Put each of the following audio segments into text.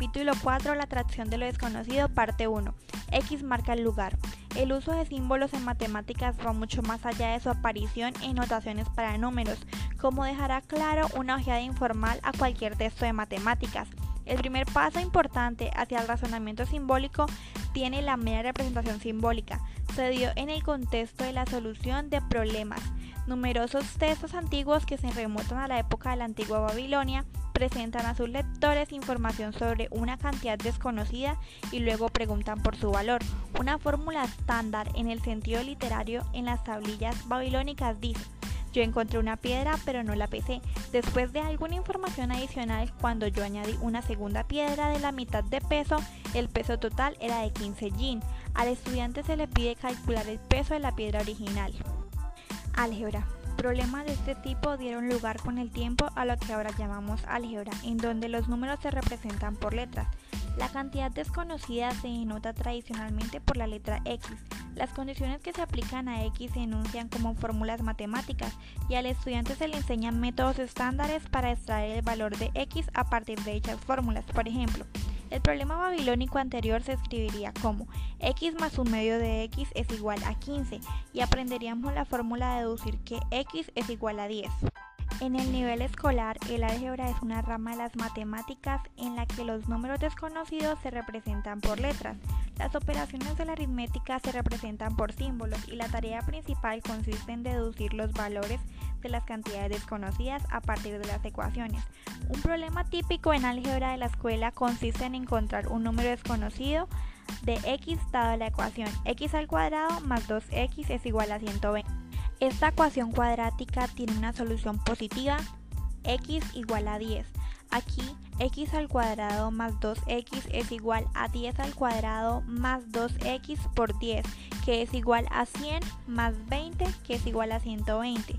Capítulo 4. La atracción de lo desconocido, parte 1. X marca el lugar. El uso de símbolos en matemáticas va mucho más allá de su aparición en notaciones para números, como dejará claro una ojeada informal a cualquier texto de matemáticas. El primer paso importante hacia el razonamiento simbólico tiene la mera representación simbólica. Se dio en el contexto de la solución de problemas. Numerosos textos antiguos que se remontan a la época de la antigua Babilonia presentan a sus lectores información sobre una cantidad desconocida y luego preguntan por su valor. Una fórmula estándar en el sentido literario en las tablillas babilónicas dice yo encontré una piedra pero no la pesé. Después de alguna información adicional, cuando yo añadí una segunda piedra de la mitad de peso, el peso total era de 15 yin. Al estudiante se le pide calcular el peso de la piedra original. Álgebra. Problemas de este tipo dieron lugar con el tiempo a lo que ahora llamamos álgebra, en donde los números se representan por letras. La cantidad desconocida se denota tradicionalmente por la letra X. Las condiciones que se aplican a X se enuncian como fórmulas matemáticas y al estudiante se le enseñan métodos estándares para extraer el valor de X a partir de dichas fórmulas. Por ejemplo, el problema babilónico anterior se escribiría como x más un medio de x es igual a 15 y aprenderíamos la fórmula de deducir que x es igual a 10. En el nivel escolar, el álgebra es una rama de las matemáticas en la que los números desconocidos se representan por letras. Las operaciones de la aritmética se representan por símbolos y la tarea principal consiste en deducir los valores de las cantidades desconocidas a partir de las ecuaciones. Un problema típico en álgebra de la escuela consiste en encontrar un número desconocido de x dado la ecuación x al cuadrado más 2x es igual a 120. Esta ecuación cuadrática tiene una solución positiva, x igual a 10. Aquí x al cuadrado más 2x es igual a 10 al cuadrado más 2x por 10, que es igual a 100 más 20, que es igual a 120.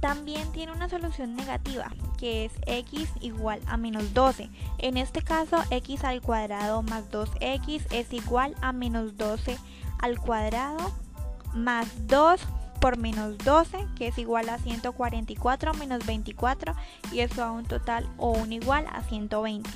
También tiene una solución negativa, que es x igual a menos 12. En este caso, x al cuadrado más 2x es igual a menos 12 al cuadrado más 2 por menos 12, que es igual a 144 menos 24, y eso da un total o un igual a 120.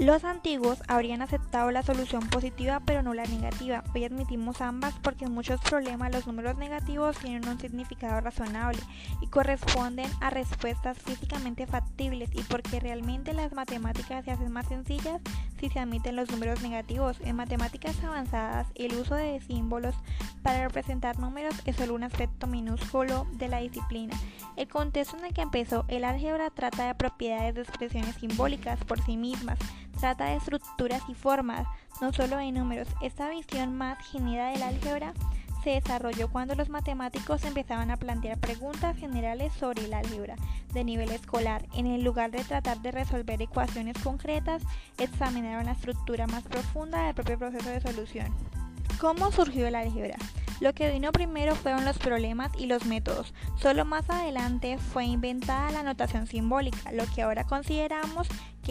Los antiguos habrían aceptado la solución positiva pero no la negativa. Hoy admitimos ambas porque en muchos problemas los números negativos tienen un significado razonable y corresponden a respuestas físicamente factibles y porque realmente las matemáticas se hacen más sencillas si se admiten los números negativos. En matemáticas avanzadas el uso de símbolos para representar números es solo un aspecto minúsculo de la disciplina. El contexto en el que empezó el álgebra trata de propiedades de expresiones simbólicas por sí mismas Trata de estructuras y formas, no solo de números. Esta visión más general del álgebra se desarrolló cuando los matemáticos empezaban a plantear preguntas generales sobre el álgebra de nivel escolar. En el lugar de tratar de resolver ecuaciones concretas, examinaron la estructura más profunda del propio proceso de solución. ¿Cómo surgió el álgebra? Lo que vino primero fueron los problemas y los métodos. Solo más adelante fue inventada la notación simbólica, lo que ahora consideramos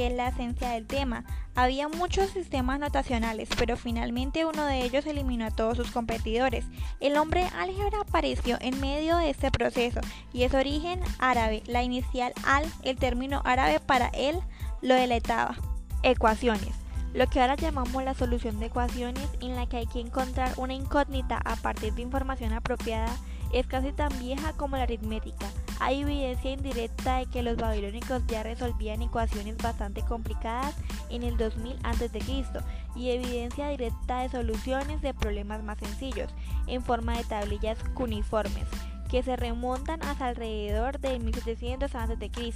es la esencia del tema. Había muchos sistemas notacionales, pero finalmente uno de ellos eliminó a todos sus competidores. El nombre álgebra apareció en medio de este proceso y es origen árabe. La inicial al, el término árabe para él, lo deletaba. Ecuaciones lo que ahora llamamos la solución de ecuaciones en la que hay que encontrar una incógnita a partir de información apropiada es casi tan vieja como la aritmética. Hay evidencia indirecta de que los babilónicos ya resolvían ecuaciones bastante complicadas en el 2000 a.C. y evidencia directa de soluciones de problemas más sencillos en forma de tablillas cuneiformes que se remontan hasta alrededor de 1700 a.C.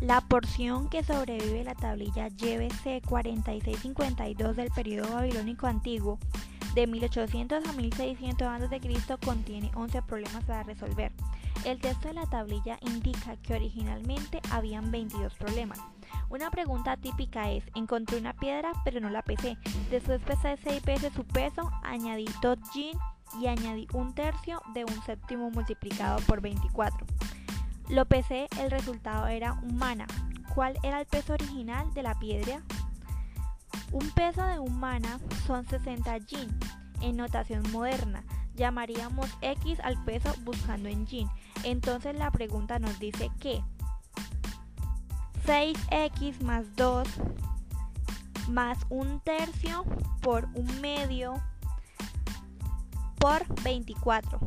La porción que sobrevive la tablilla YBC 4652 del periodo babilónico antiguo de 1800 a 1600 a.C. contiene 11 problemas a resolver. El texto de la tablilla indica que originalmente habían 22 problemas. Una pregunta típica es, encontré una piedra pero no la pesé. Después pesé 6 veces su peso, añadí 2 yin y añadí un tercio de un séptimo multiplicado por 24. Lo pesé, el resultado era humana. ¿Cuál era el peso original de la piedra? Un peso de humana son 60 yin. En notación moderna, llamaríamos x al peso buscando en yin. Entonces la pregunta nos dice que 6x más 2 más un tercio por un medio por 24.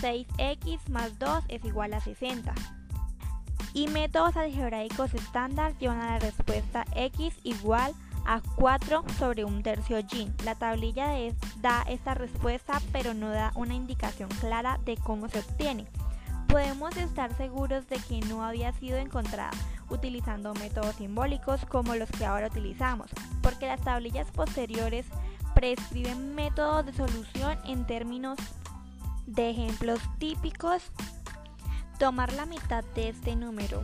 6x más 2 es igual a 60. Y métodos algebraicos estándar llevan a la respuesta x igual a 4 sobre un tercio y. La tablilla da esta respuesta pero no da una indicación clara de cómo se obtiene. Podemos estar seguros de que no había sido encontrada utilizando métodos simbólicos como los que ahora utilizamos, porque las tablillas posteriores prescriben métodos de solución en términos de ejemplos típicos. Tomar la mitad de este número,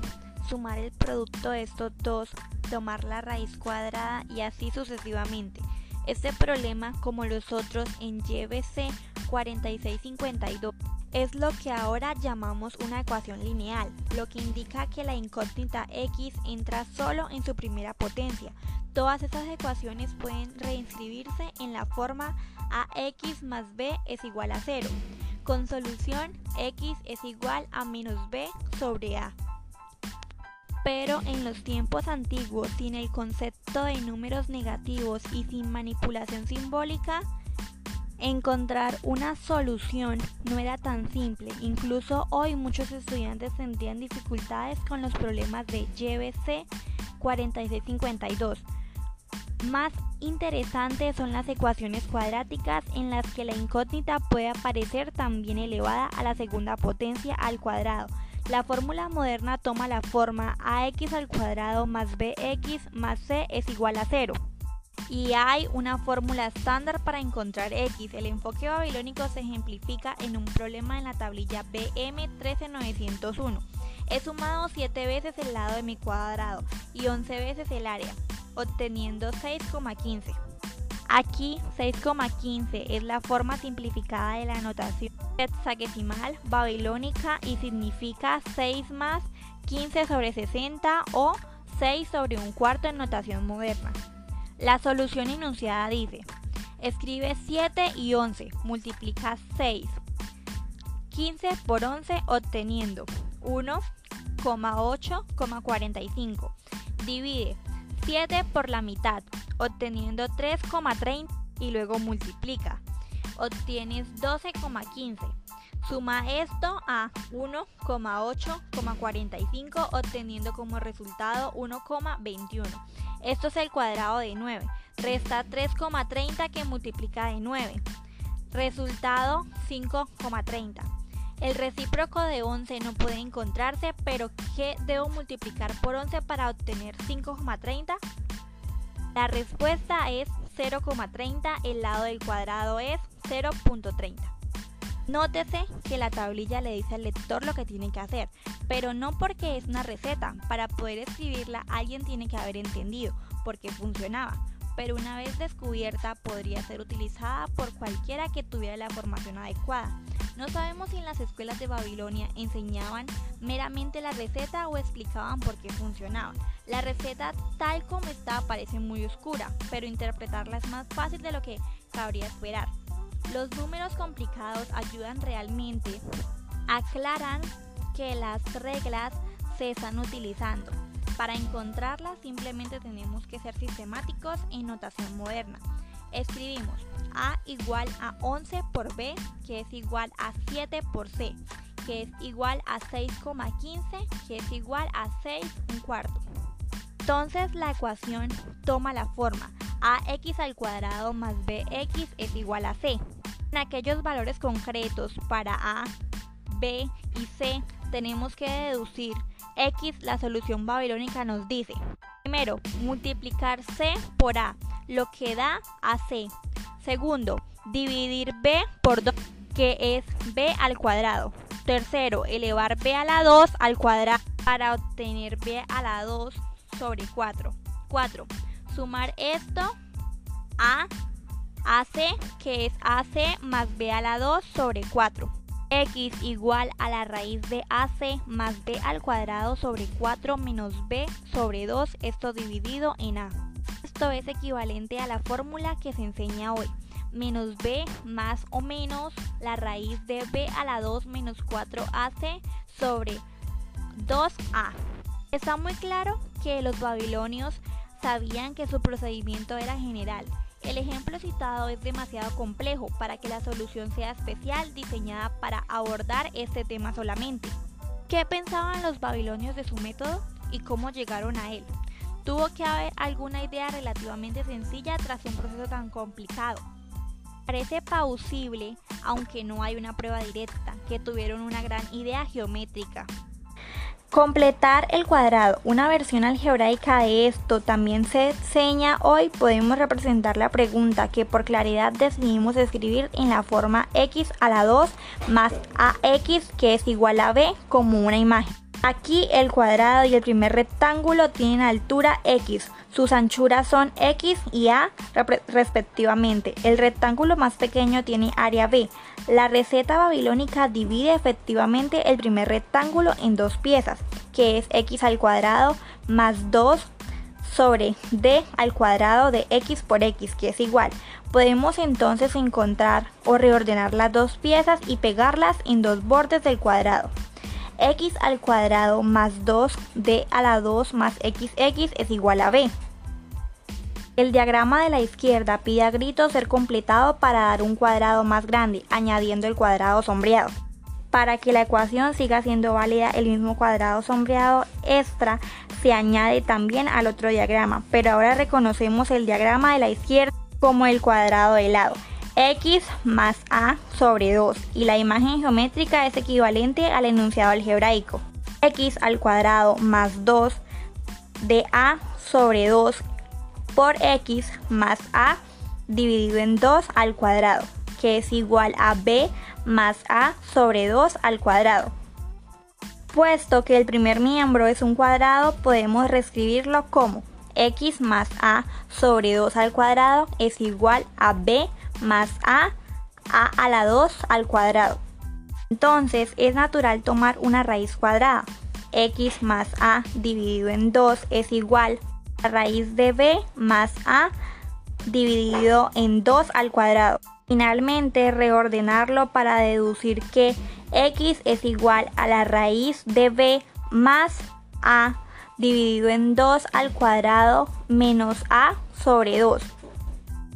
sumar el producto de estos dos, tomar la raíz cuadrada y así sucesivamente. Este problema, como los otros en YBC 4652, es lo que ahora llamamos una ecuación lineal, lo que indica que la incógnita x entra solo en su primera potencia. Todas estas ecuaciones pueden reinscribirse en la forma ax más b es igual a 0, con solución x es igual a menos b sobre a. Pero en los tiempos antiguos, sin el concepto de números negativos y sin manipulación simbólica, Encontrar una solución no era tan simple, incluso hoy muchos estudiantes tendrían dificultades con los problemas de YBC 4652. Más interesantes son las ecuaciones cuadráticas en las que la incógnita puede aparecer también elevada a la segunda potencia al cuadrado. La fórmula moderna toma la forma ax al cuadrado más bx más c es igual a 0 y hay una fórmula estándar para encontrar x. El enfoque babilónico se ejemplifica en un problema en la tablilla BM 13901. He sumado 7 veces el lado de mi cuadrado y 11 veces el área, obteniendo 6,15. Aquí 6,15 es la forma simplificada de la notación hexagesimal babilónica y significa 6 más 15 sobre 60 o 6 sobre un cuarto en notación moderna. La solución enunciada dice, escribe 7 y 11, multiplica 6. 15 por 11 obteniendo 1,8,45. Divide 7 por la mitad, obteniendo 3,30 y luego multiplica. Obtienes 12,15. Suma esto a 1,8,45 obteniendo como resultado 1,21. Esto es el cuadrado de 9. Resta 3,30 que multiplica de 9. Resultado 5,30. El recíproco de 11 no puede encontrarse, pero ¿qué debo multiplicar por 11 para obtener 5,30? La respuesta es 0,30, el lado del cuadrado es 0.30. Nótese que la tablilla le dice al lector lo que tiene que hacer, pero no porque es una receta. Para poder escribirla alguien tiene que haber entendido por qué funcionaba, pero una vez descubierta podría ser utilizada por cualquiera que tuviera la formación adecuada. No sabemos si en las escuelas de Babilonia enseñaban meramente la receta o explicaban por qué funcionaba. La receta tal como está parece muy oscura, pero interpretarla es más fácil de lo que cabría esperar. Los números complicados ayudan realmente, aclaran que las reglas se están utilizando. Para encontrarlas simplemente tenemos que ser sistemáticos en notación moderna. Escribimos A igual a 11 por B, que es igual a 7 por C, que es igual a 6,15, que es igual a 6 un cuarto. Entonces la ecuación toma la forma ax al cuadrado más bx es igual a c. En aquellos valores concretos para a, b y c tenemos que deducir x, la solución babilónica nos dice. Primero, multiplicar c por a, lo que da a c. Segundo, dividir b por 2, que es b al cuadrado. Tercero, elevar b a la 2 al cuadrado para obtener b a la 2 sobre 4. 4 sumar esto a AC, que es AC más B a la 2 sobre 4. X igual a la raíz de AC más B al cuadrado sobre 4 menos B sobre 2, esto dividido en A. Esto es equivalente a la fórmula que se enseña hoy. Menos B más o menos la raíz de B a la 2 menos 4AC sobre 2A. ¿Está muy claro? que los babilonios sabían que su procedimiento era general. El ejemplo citado es demasiado complejo para que la solución sea especial diseñada para abordar este tema solamente. ¿Qué pensaban los babilonios de su método y cómo llegaron a él? Tuvo que haber alguna idea relativamente sencilla tras un proceso tan complicado. Parece plausible, aunque no hay una prueba directa, que tuvieron una gran idea geométrica. Completar el cuadrado. Una versión algebraica de esto también se enseña hoy. Podemos representar la pregunta que por claridad decidimos escribir en la forma x a la 2 más ax que es igual a b como una imagen. Aquí el cuadrado y el primer rectángulo tienen altura x, sus anchuras son x y a respectivamente. El rectángulo más pequeño tiene área b. La receta babilónica divide efectivamente el primer rectángulo en dos piezas, que es x al cuadrado más 2 sobre d al cuadrado de x por x, que es igual. Podemos entonces encontrar o reordenar las dos piezas y pegarlas en dos bordes del cuadrado x al cuadrado más 2d a la 2 más xx es igual a b. El diagrama de la izquierda pide a gritos ser completado para dar un cuadrado más grande, añadiendo el cuadrado sombreado. Para que la ecuación siga siendo válida, el mismo cuadrado sombreado extra se añade también al otro diagrama, pero ahora reconocemos el diagrama de la izquierda como el cuadrado de lado x más a sobre 2 y la imagen geométrica es equivalente al enunciado algebraico. x al cuadrado más 2 de a sobre 2 por x más a dividido en 2 al cuadrado, que es igual a b más a sobre 2 al cuadrado. Puesto que el primer miembro es un cuadrado, podemos reescribirlo como x más a sobre 2 al cuadrado es igual a b más a, a a la 2 al cuadrado. Entonces es natural tomar una raíz cuadrada. x más a dividido en 2 es igual a raíz de b más a dividido en 2 al cuadrado. Finalmente reordenarlo para deducir que x es igual a la raíz de b más a dividido en 2 al cuadrado menos a sobre 2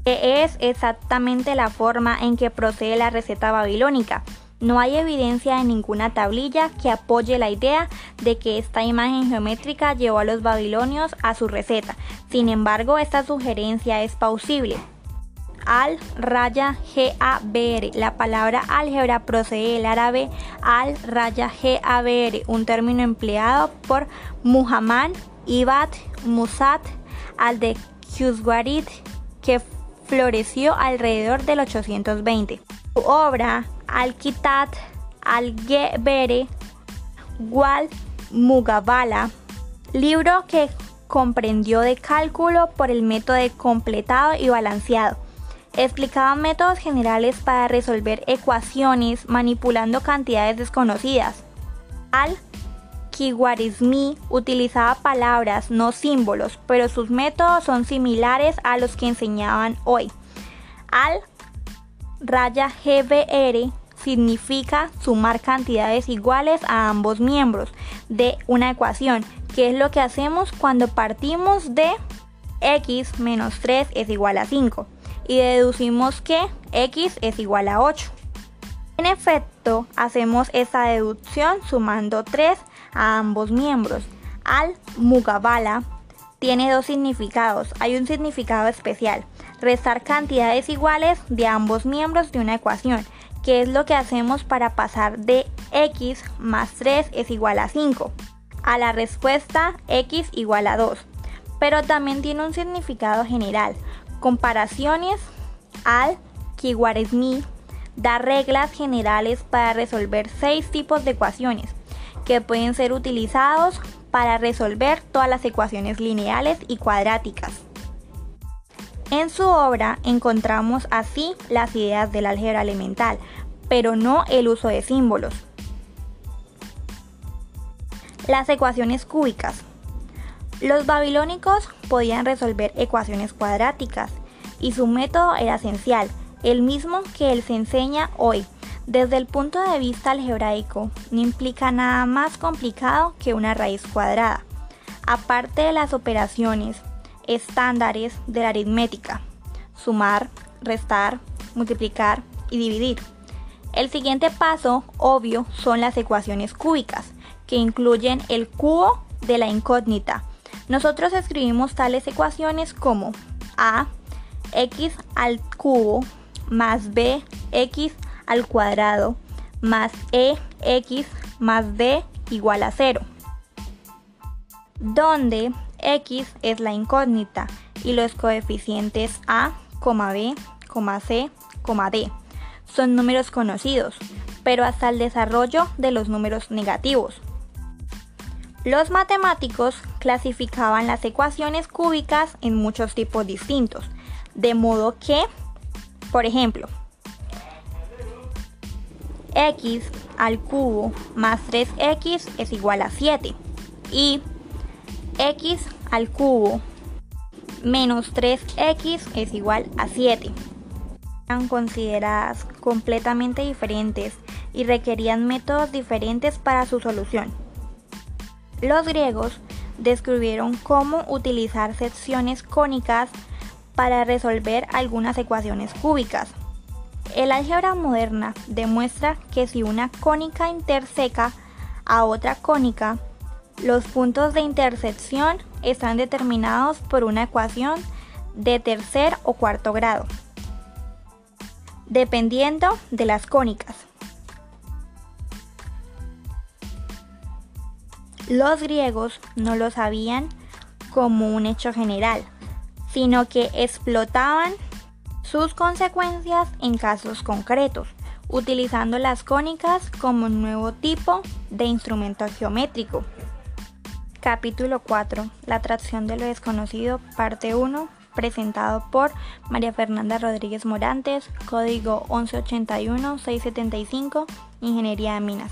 que es exactamente la forma en que procede la receta babilónica. No hay evidencia en ninguna tablilla que apoye la idea de que esta imagen geométrica llevó a los babilonios a su receta. Sin embargo, esta sugerencia es plausible. Al raya GABR. La palabra álgebra procede del árabe al raya GABR, un término empleado por Muhammad Ibad Musat al de Quswarit, que floreció alrededor del 820. Su obra Al-Kitab al-Gebere Wal Mugabala, libro que comprendió de cálculo por el método de completado y balanceado. Explicaba métodos generales para resolver ecuaciones manipulando cantidades desconocidas. Al Kiwarizmi utilizaba palabras, no símbolos, pero sus métodos son similares a los que enseñaban hoy. Al raya GBR significa sumar cantidades iguales a ambos miembros de una ecuación, que es lo que hacemos cuando partimos de x menos 3 es igual a 5 y deducimos que x es igual a 8. En efecto, hacemos esa deducción sumando 3 a ambos miembros. Al Mugabala tiene dos significados. Hay un significado especial, restar cantidades iguales de ambos miembros de una ecuación, que es lo que hacemos para pasar de x más 3 es igual a 5 a la respuesta x igual a 2. Pero también tiene un significado general. Comparaciones al Kiwaresmi da reglas generales para resolver seis tipos de ecuaciones que pueden ser utilizados para resolver todas las ecuaciones lineales y cuadráticas. En su obra encontramos así las ideas del álgebra elemental, pero no el uso de símbolos. Las ecuaciones cúbicas. Los babilónicos podían resolver ecuaciones cuadráticas y su método era esencial, el mismo que él se enseña hoy, desde el punto de vista algebraico, no implica nada más complicado que una raíz cuadrada. Aparte de las operaciones estándares de la aritmética, sumar, restar, multiplicar y dividir. El siguiente paso, obvio, son las ecuaciones cúbicas, que incluyen el cubo de la incógnita. Nosotros escribimos tales ecuaciones como a x al cubo más b x al cuadrado más e x más d igual a 0, donde x es la incógnita y los coeficientes a, b, c, d son números conocidos, pero hasta el desarrollo de los números negativos. Los matemáticos clasificaban las ecuaciones cúbicas en muchos tipos distintos, de modo que, por ejemplo, x al cubo más 3x es igual a 7 y x al cubo menos 3x es igual a 7. Eran consideradas completamente diferentes y requerían métodos diferentes para su solución. Los griegos descubrieron cómo utilizar secciones cónicas para resolver algunas ecuaciones cúbicas. El álgebra moderna demuestra que si una cónica interseca a otra cónica, los puntos de intersección están determinados por una ecuación de tercer o cuarto grado, dependiendo de las cónicas. Los griegos no lo sabían como un hecho general, sino que explotaban sus consecuencias en casos concretos, utilizando las cónicas como un nuevo tipo de instrumento geométrico. Capítulo 4. La atracción de lo desconocido, parte 1, presentado por María Fernanda Rodríguez Morantes, código 1181-675, Ingeniería de Minas.